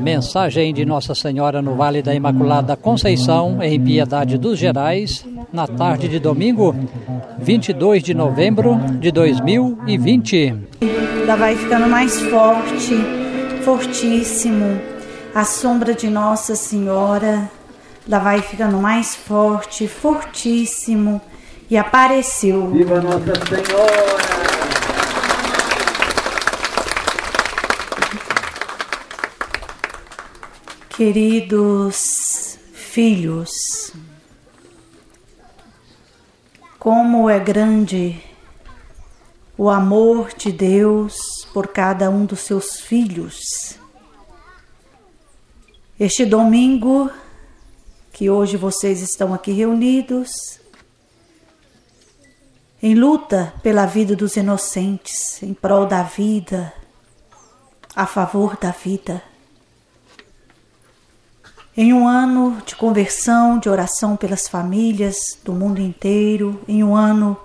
Mensagem de Nossa Senhora no Vale da Imaculada Conceição, em Piedade dos Gerais, na tarde de domingo, 22 de novembro de 2020. Ela vai ficando mais forte, fortíssimo. A sombra de Nossa Senhora, ela vai ficando mais forte, fortíssimo. E apareceu. Viva Nossa Senhora! Queridos filhos, como é grande o amor de Deus por cada um dos seus filhos. Este domingo, que hoje vocês estão aqui reunidos, em luta pela vida dos inocentes, em prol da vida, a favor da vida em um ano de conversão, de oração pelas famílias do mundo inteiro, em um ano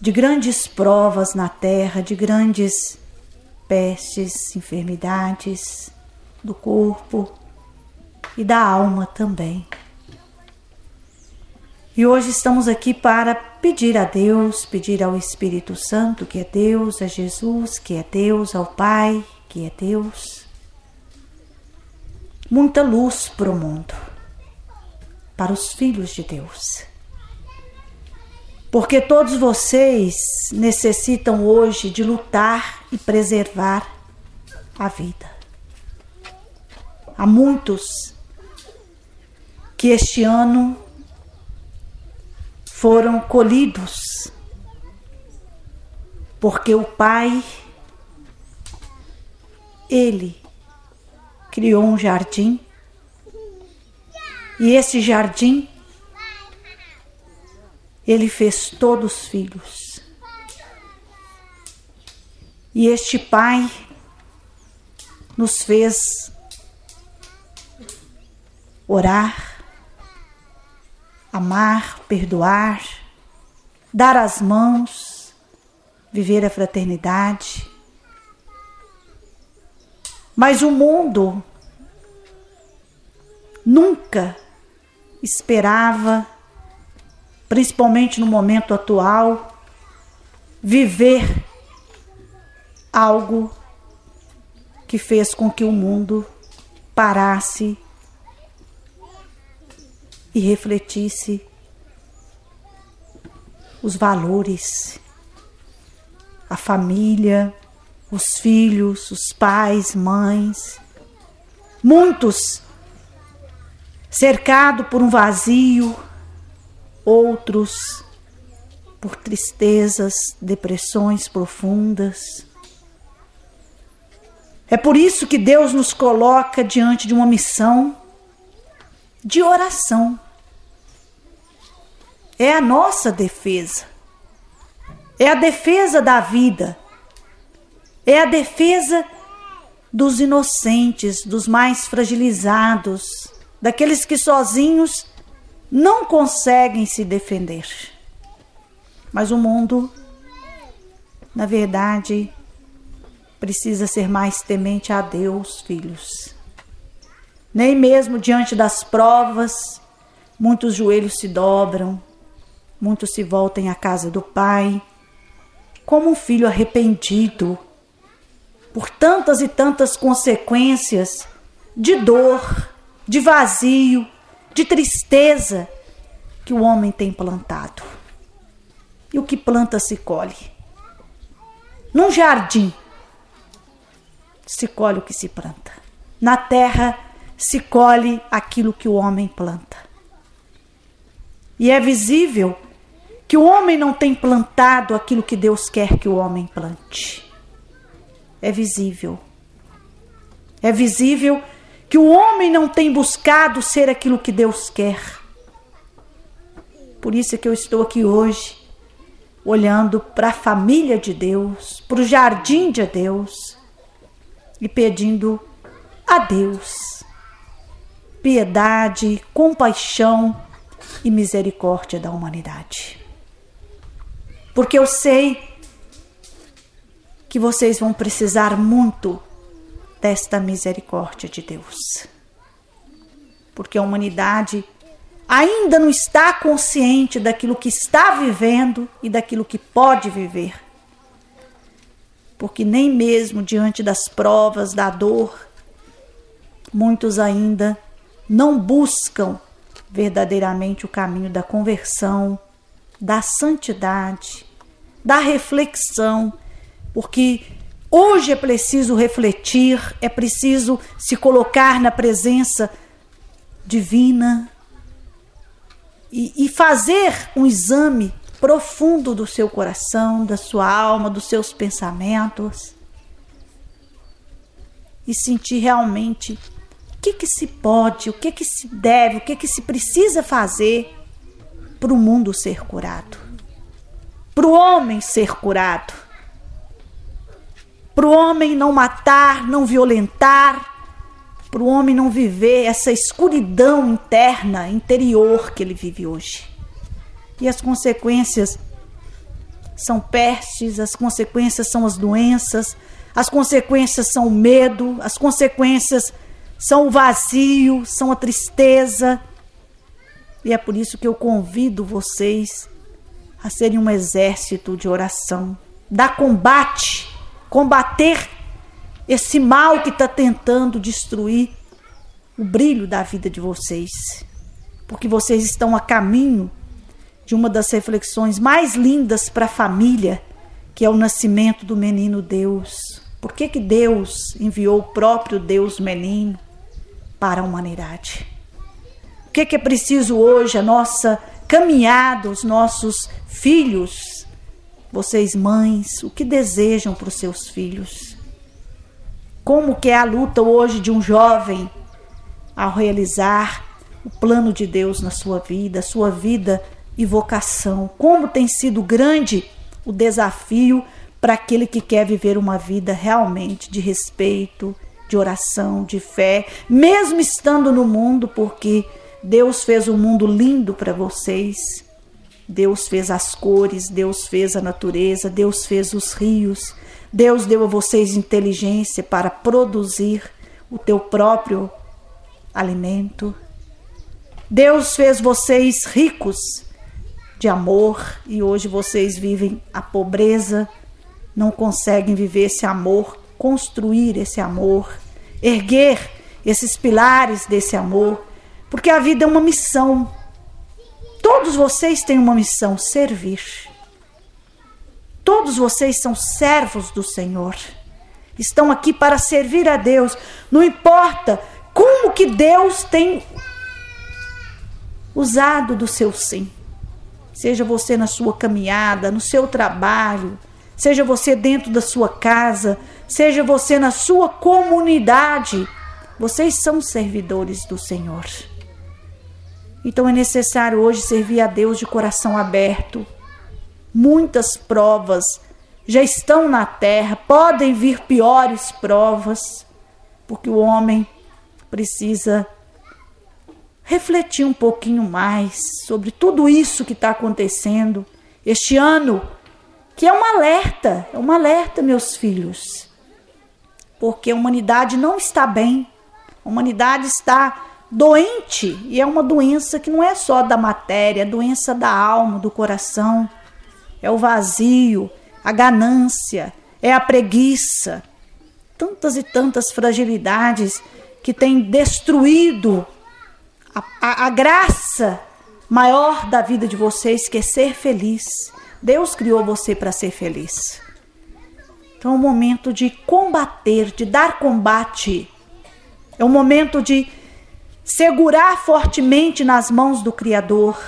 de grandes provas na terra, de grandes pestes, enfermidades do corpo e da alma também. E hoje estamos aqui para pedir a Deus, pedir ao Espírito Santo, que é Deus, a Jesus, que é Deus, ao Pai, que é Deus muita luz para o mundo, para os filhos de Deus. Porque todos vocês necessitam hoje de lutar e preservar a vida. Há muitos que este ano foram colhidos, porque o Pai, Ele criou um jardim. E esse jardim ele fez todos os filhos. E este pai nos fez orar, amar, perdoar, dar as mãos, viver a fraternidade. Mas o mundo nunca esperava, principalmente no momento atual, viver algo que fez com que o mundo parasse e refletisse os valores, a família, os filhos, os pais, mães, muitos cercado por um vazio, outros por tristezas, depressões profundas. É por isso que Deus nos coloca diante de uma missão de oração. É a nossa defesa. É a defesa da vida. É a defesa dos inocentes, dos mais fragilizados, daqueles que sozinhos não conseguem se defender. Mas o mundo, na verdade, precisa ser mais temente a Deus, filhos. Nem mesmo diante das provas, muitos joelhos se dobram, muitos se voltam à casa do Pai, como um filho arrependido por tantas e tantas consequências de dor, de vazio, de tristeza que o homem tem plantado. E o que planta se colhe. Num jardim se colhe o que se planta. Na terra se colhe aquilo que o homem planta. E é visível que o homem não tem plantado aquilo que Deus quer que o homem plante é visível. É visível que o homem não tem buscado ser aquilo que Deus quer. Por isso é que eu estou aqui hoje, olhando para a família de Deus, para o jardim de Deus e pedindo a Deus piedade, compaixão e misericórdia da humanidade. Porque eu sei que vocês vão precisar muito desta misericórdia de Deus. Porque a humanidade ainda não está consciente daquilo que está vivendo e daquilo que pode viver. Porque nem mesmo diante das provas, da dor, muitos ainda não buscam verdadeiramente o caminho da conversão, da santidade, da reflexão, porque hoje é preciso refletir, é preciso se colocar na presença divina e, e fazer um exame profundo do seu coração, da sua alma, dos seus pensamentos e sentir realmente o que, que se pode, o que, que se deve, o que, que se precisa fazer para o mundo ser curado, para o homem ser curado, para o homem não matar, não violentar, para o homem não viver essa escuridão interna, interior que ele vive hoje. E as consequências são pestes, as consequências são as doenças, as consequências são o medo, as consequências são o vazio, são a tristeza. E é por isso que eu convido vocês a serem um exército de oração, dar combate, combater esse mal que está tentando destruir o brilho da vida de vocês, porque vocês estão a caminho de uma das reflexões mais lindas para a família, que é o nascimento do menino Deus. Por que, que Deus enviou o próprio Deus menino? para a humanidade. O que, que é preciso hoje? A nossa caminhada, os nossos filhos, vocês mães, o que desejam para os seus filhos? Como que é a luta hoje de um jovem ao realizar o plano de Deus na sua vida, sua vida e vocação? Como tem sido grande o desafio para aquele que quer viver uma vida realmente de respeito, de oração, de fé, mesmo estando no mundo, porque Deus fez um mundo lindo para vocês. Deus fez as cores, Deus fez a natureza, Deus fez os rios. Deus deu a vocês inteligência para produzir o teu próprio alimento. Deus fez vocês ricos de amor e hoje vocês vivem a pobreza, não conseguem viver esse amor construir esse amor, erguer esses pilares desse amor, porque a vida é uma missão. Todos vocês têm uma missão: servir. Todos vocês são servos do Senhor. Estão aqui para servir a Deus. Não importa como que Deus tem usado do seu sim. Seja você na sua caminhada, no seu trabalho, seja você dentro da sua casa, seja você na sua comunidade, vocês são servidores do Senhor. Então é necessário hoje servir a Deus de coração aberto. Muitas provas já estão na terra, podem vir piores provas, porque o homem precisa refletir um pouquinho mais sobre tudo isso que está acontecendo. Este ano que é um alerta, é um alerta, meus filhos. Porque a humanidade não está bem, a humanidade está doente e é uma doença que não é só da matéria, é doença da alma, do coração. É o vazio, a ganância, é a preguiça. Tantas e tantas fragilidades que têm destruído a, a, a graça maior da vida de vocês, que é ser feliz. Deus criou você para ser feliz. Então é um momento de combater, de dar combate. É um momento de segurar fortemente nas mãos do Criador.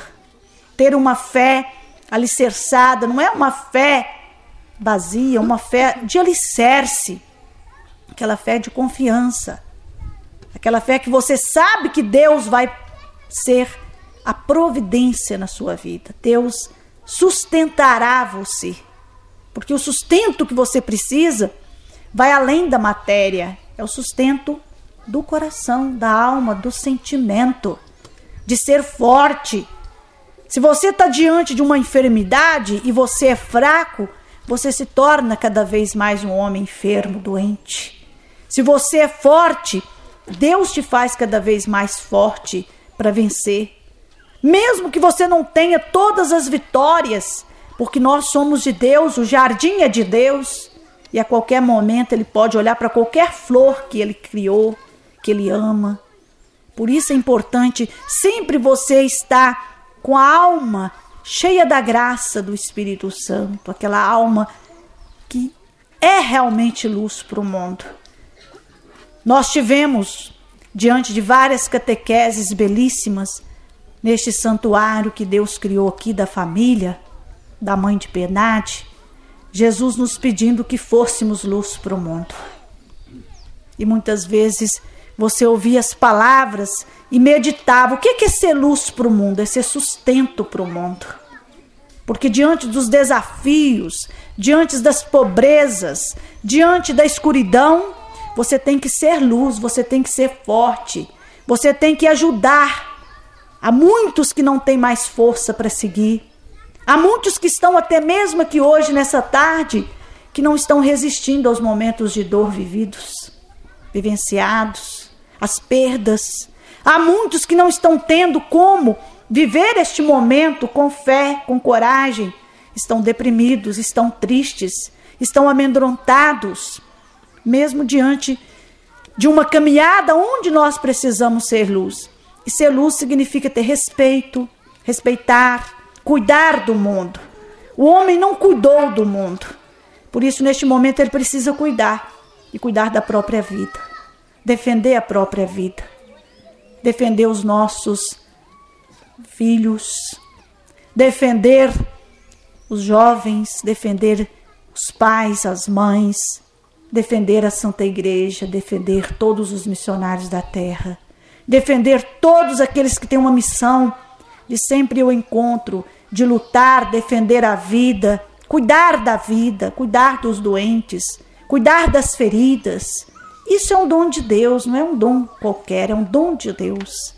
Ter uma fé alicerçada, não é uma fé vazia, uma fé de alicerce. Aquela fé de confiança. Aquela fé que você sabe que Deus vai ser a providência na sua vida. Deus sustentará você. Porque o sustento que você precisa vai além da matéria, é o sustento do coração, da alma, do sentimento, de ser forte. Se você está diante de uma enfermidade e você é fraco, você se torna cada vez mais um homem enfermo, doente. Se você é forte, Deus te faz cada vez mais forte para vencer. Mesmo que você não tenha todas as vitórias, porque nós somos de Deus, o jardim é de Deus, e a qualquer momento ele pode olhar para qualquer flor que ele criou, que ele ama. Por isso é importante sempre você estar com a alma cheia da graça do Espírito Santo, aquela alma que é realmente luz para o mundo. Nós tivemos, diante de várias catequeses belíssimas, neste santuário que Deus criou aqui da família, da mãe de Penade, Jesus nos pedindo que fôssemos luz para o mundo. E muitas vezes você ouvia as palavras e meditava: o que é ser luz para o mundo? É ser sustento para o mundo. Porque diante dos desafios, diante das pobrezas, diante da escuridão, você tem que ser luz, você tem que ser forte, você tem que ajudar. Há muitos que não têm mais força para seguir. Há muitos que estão até mesmo aqui hoje, nessa tarde, que não estão resistindo aos momentos de dor vividos, vivenciados, às perdas. Há muitos que não estão tendo como viver este momento com fé, com coragem. Estão deprimidos, estão tristes, estão amedrontados, mesmo diante de uma caminhada onde nós precisamos ser luz. E ser luz significa ter respeito, respeitar, cuidar do mundo. O homem não cuidou do mundo. Por isso, neste momento, ele precisa cuidar e cuidar da própria vida, defender a própria vida, defender os nossos filhos, defender os jovens, defender os pais, as mães, defender a Santa Igreja, defender todos os missionários da terra, defender todos aqueles que têm uma missão de sempre o encontro, de lutar, defender a vida, cuidar da vida, cuidar dos doentes, cuidar das feridas. Isso é um dom de Deus, não é um dom qualquer, é um dom de Deus.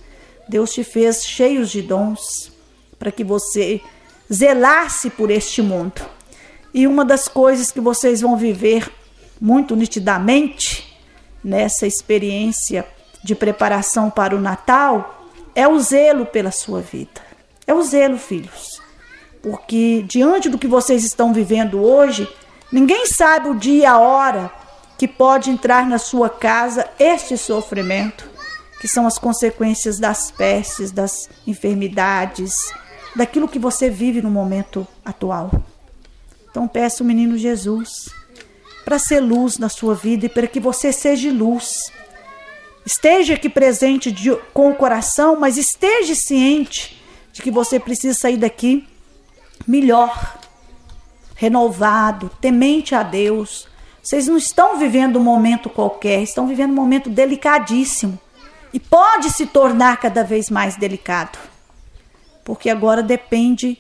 Deus te fez cheios de dons para que você zelasse por este mundo. E uma das coisas que vocês vão viver muito nitidamente nessa experiência de preparação para o Natal é o zelo pela sua vida. É o zelo, filhos. Porque diante do que vocês estão vivendo hoje, ninguém sabe o dia, a hora que pode entrar na sua casa este sofrimento, que são as consequências das pestes, das enfermidades, daquilo que você vive no momento atual. Então peço o menino Jesus para ser luz na sua vida e para que você seja luz Esteja aqui presente de, com o coração, mas esteja ciente de que você precisa sair daqui melhor, renovado, temente a Deus. Vocês não estão vivendo um momento qualquer, estão vivendo um momento delicadíssimo. E pode se tornar cada vez mais delicado. Porque agora depende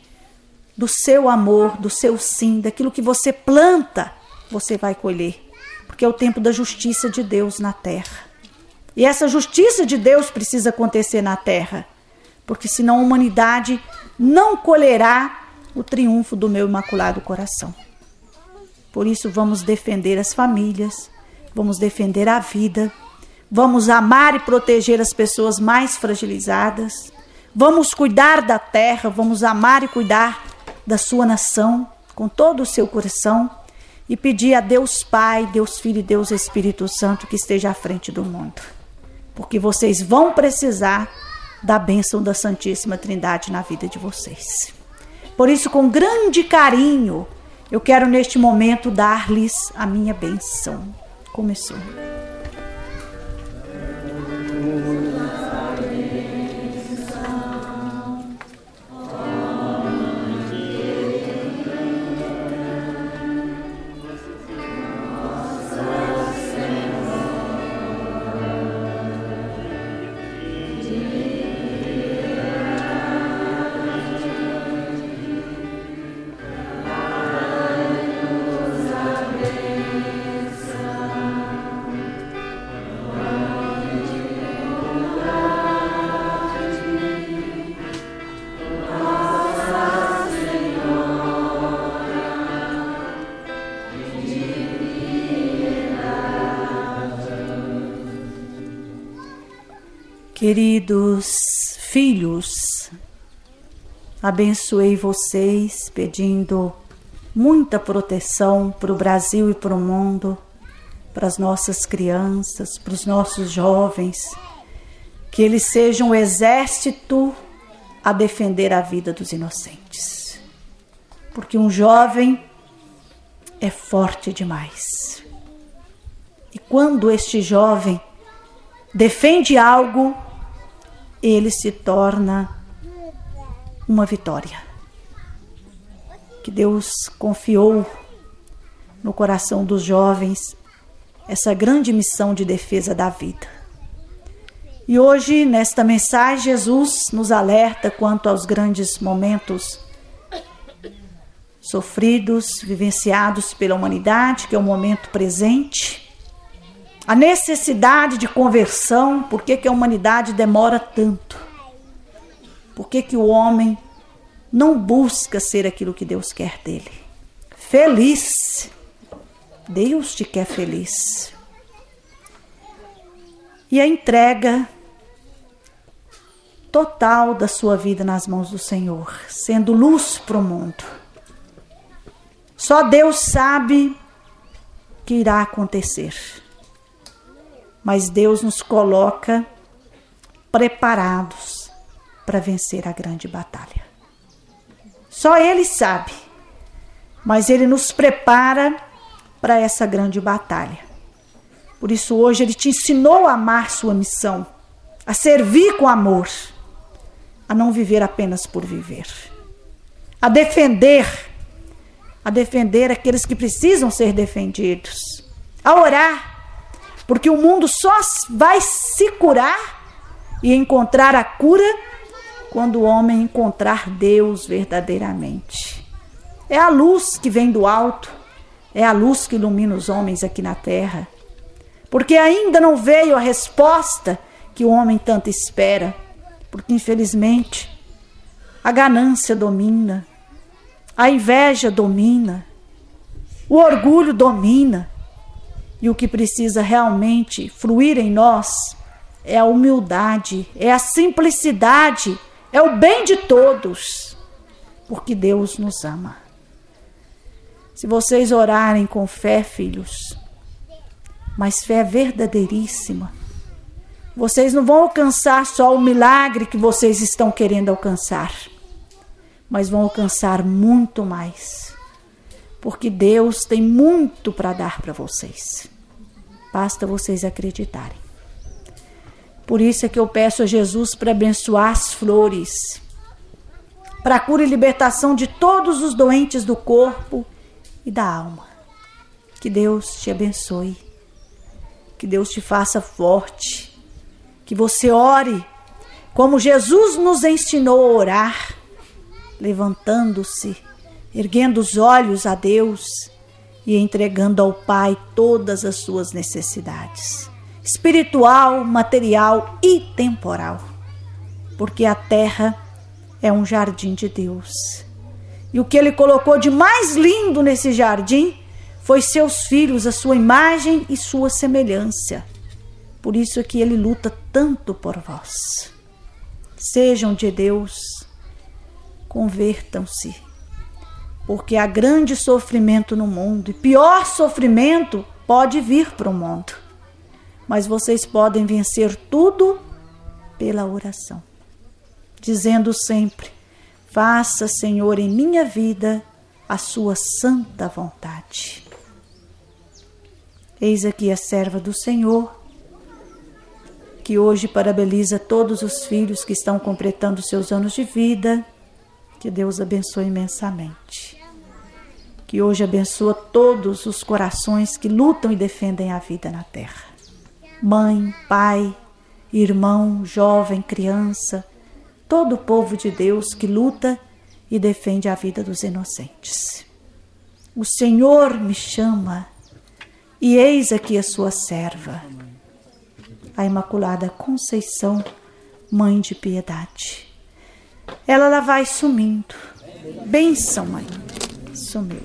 do seu amor, do seu sim, daquilo que você planta, você vai colher. Porque é o tempo da justiça de Deus na terra. E essa justiça de Deus precisa acontecer na terra, porque senão a humanidade não colherá o triunfo do meu imaculado coração. Por isso, vamos defender as famílias, vamos defender a vida, vamos amar e proteger as pessoas mais fragilizadas, vamos cuidar da terra, vamos amar e cuidar da sua nação com todo o seu coração e pedir a Deus Pai, Deus Filho e Deus Espírito Santo que esteja à frente do mundo porque vocês vão precisar da bênção da Santíssima Trindade na vida de vocês. Por isso, com grande carinho, eu quero neste momento dar-lhes a minha bênção. Começou. Queridos filhos, abençoei vocês pedindo muita proteção para o Brasil e para o mundo, para as nossas crianças, para os nossos jovens, que eles sejam o exército a defender a vida dos inocentes. Porque um jovem é forte demais. E quando este jovem defende algo, ele se torna uma vitória. Que Deus confiou no coração dos jovens essa grande missão de defesa da vida. E hoje, nesta mensagem, Jesus nos alerta quanto aos grandes momentos sofridos, vivenciados pela humanidade, que é o momento presente, a necessidade de conversão, por que, que a humanidade demora tanto? Por que, que o homem não busca ser aquilo que Deus quer dele? Feliz. Deus te quer feliz. E a entrega total da sua vida nas mãos do Senhor, sendo luz para o mundo. Só Deus sabe que irá acontecer. Mas Deus nos coloca preparados para vencer a grande batalha. Só Ele sabe, mas Ele nos prepara para essa grande batalha. Por isso, hoje, Ele te ensinou a amar sua missão, a servir com amor, a não viver apenas por viver, a defender, a defender aqueles que precisam ser defendidos, a orar, porque o mundo só vai se curar e encontrar a cura quando o homem encontrar Deus verdadeiramente. É a luz que vem do alto, é a luz que ilumina os homens aqui na terra. Porque ainda não veio a resposta que o homem tanto espera, porque infelizmente a ganância domina, a inveja domina, o orgulho domina, e o que precisa realmente fluir em nós é a humildade, é a simplicidade é o bem de todos, porque Deus nos ama. Se vocês orarem com fé, filhos, mas fé verdadeiríssima, vocês não vão alcançar só o milagre que vocês estão querendo alcançar, mas vão alcançar muito mais, porque Deus tem muito para dar para vocês. Basta vocês acreditarem. Por isso é que eu peço a Jesus para abençoar as flores, para a cura e libertação de todos os doentes do corpo e da alma. Que Deus te abençoe, que Deus te faça forte, que você ore como Jesus nos ensinou a orar, levantando-se, erguendo os olhos a Deus e entregando ao Pai todas as suas necessidades espiritual, material e temporal. Porque a terra é um jardim de Deus. E o que ele colocou de mais lindo nesse jardim foi seus filhos, a sua imagem e sua semelhança. Por isso é que ele luta tanto por vós. Sejam de Deus, convertam-se, porque há grande sofrimento no mundo e pior sofrimento pode vir para o mundo mas vocês podem vencer tudo pela oração, dizendo sempre: Faça, Senhor, em minha vida a sua santa vontade. Eis aqui a serva do Senhor, que hoje parabeniza todos os filhos que estão completando seus anos de vida. Que Deus abençoe imensamente. Que hoje abençoa todos os corações que lutam e defendem a vida na terra mãe, pai, irmão, jovem, criança, todo o povo de Deus que luta e defende a vida dos inocentes. O Senhor me chama e eis aqui a sua serva, a Imaculada Conceição, Mãe de Piedade. Ela lá vai sumindo. Benção, mãe. Sumiu.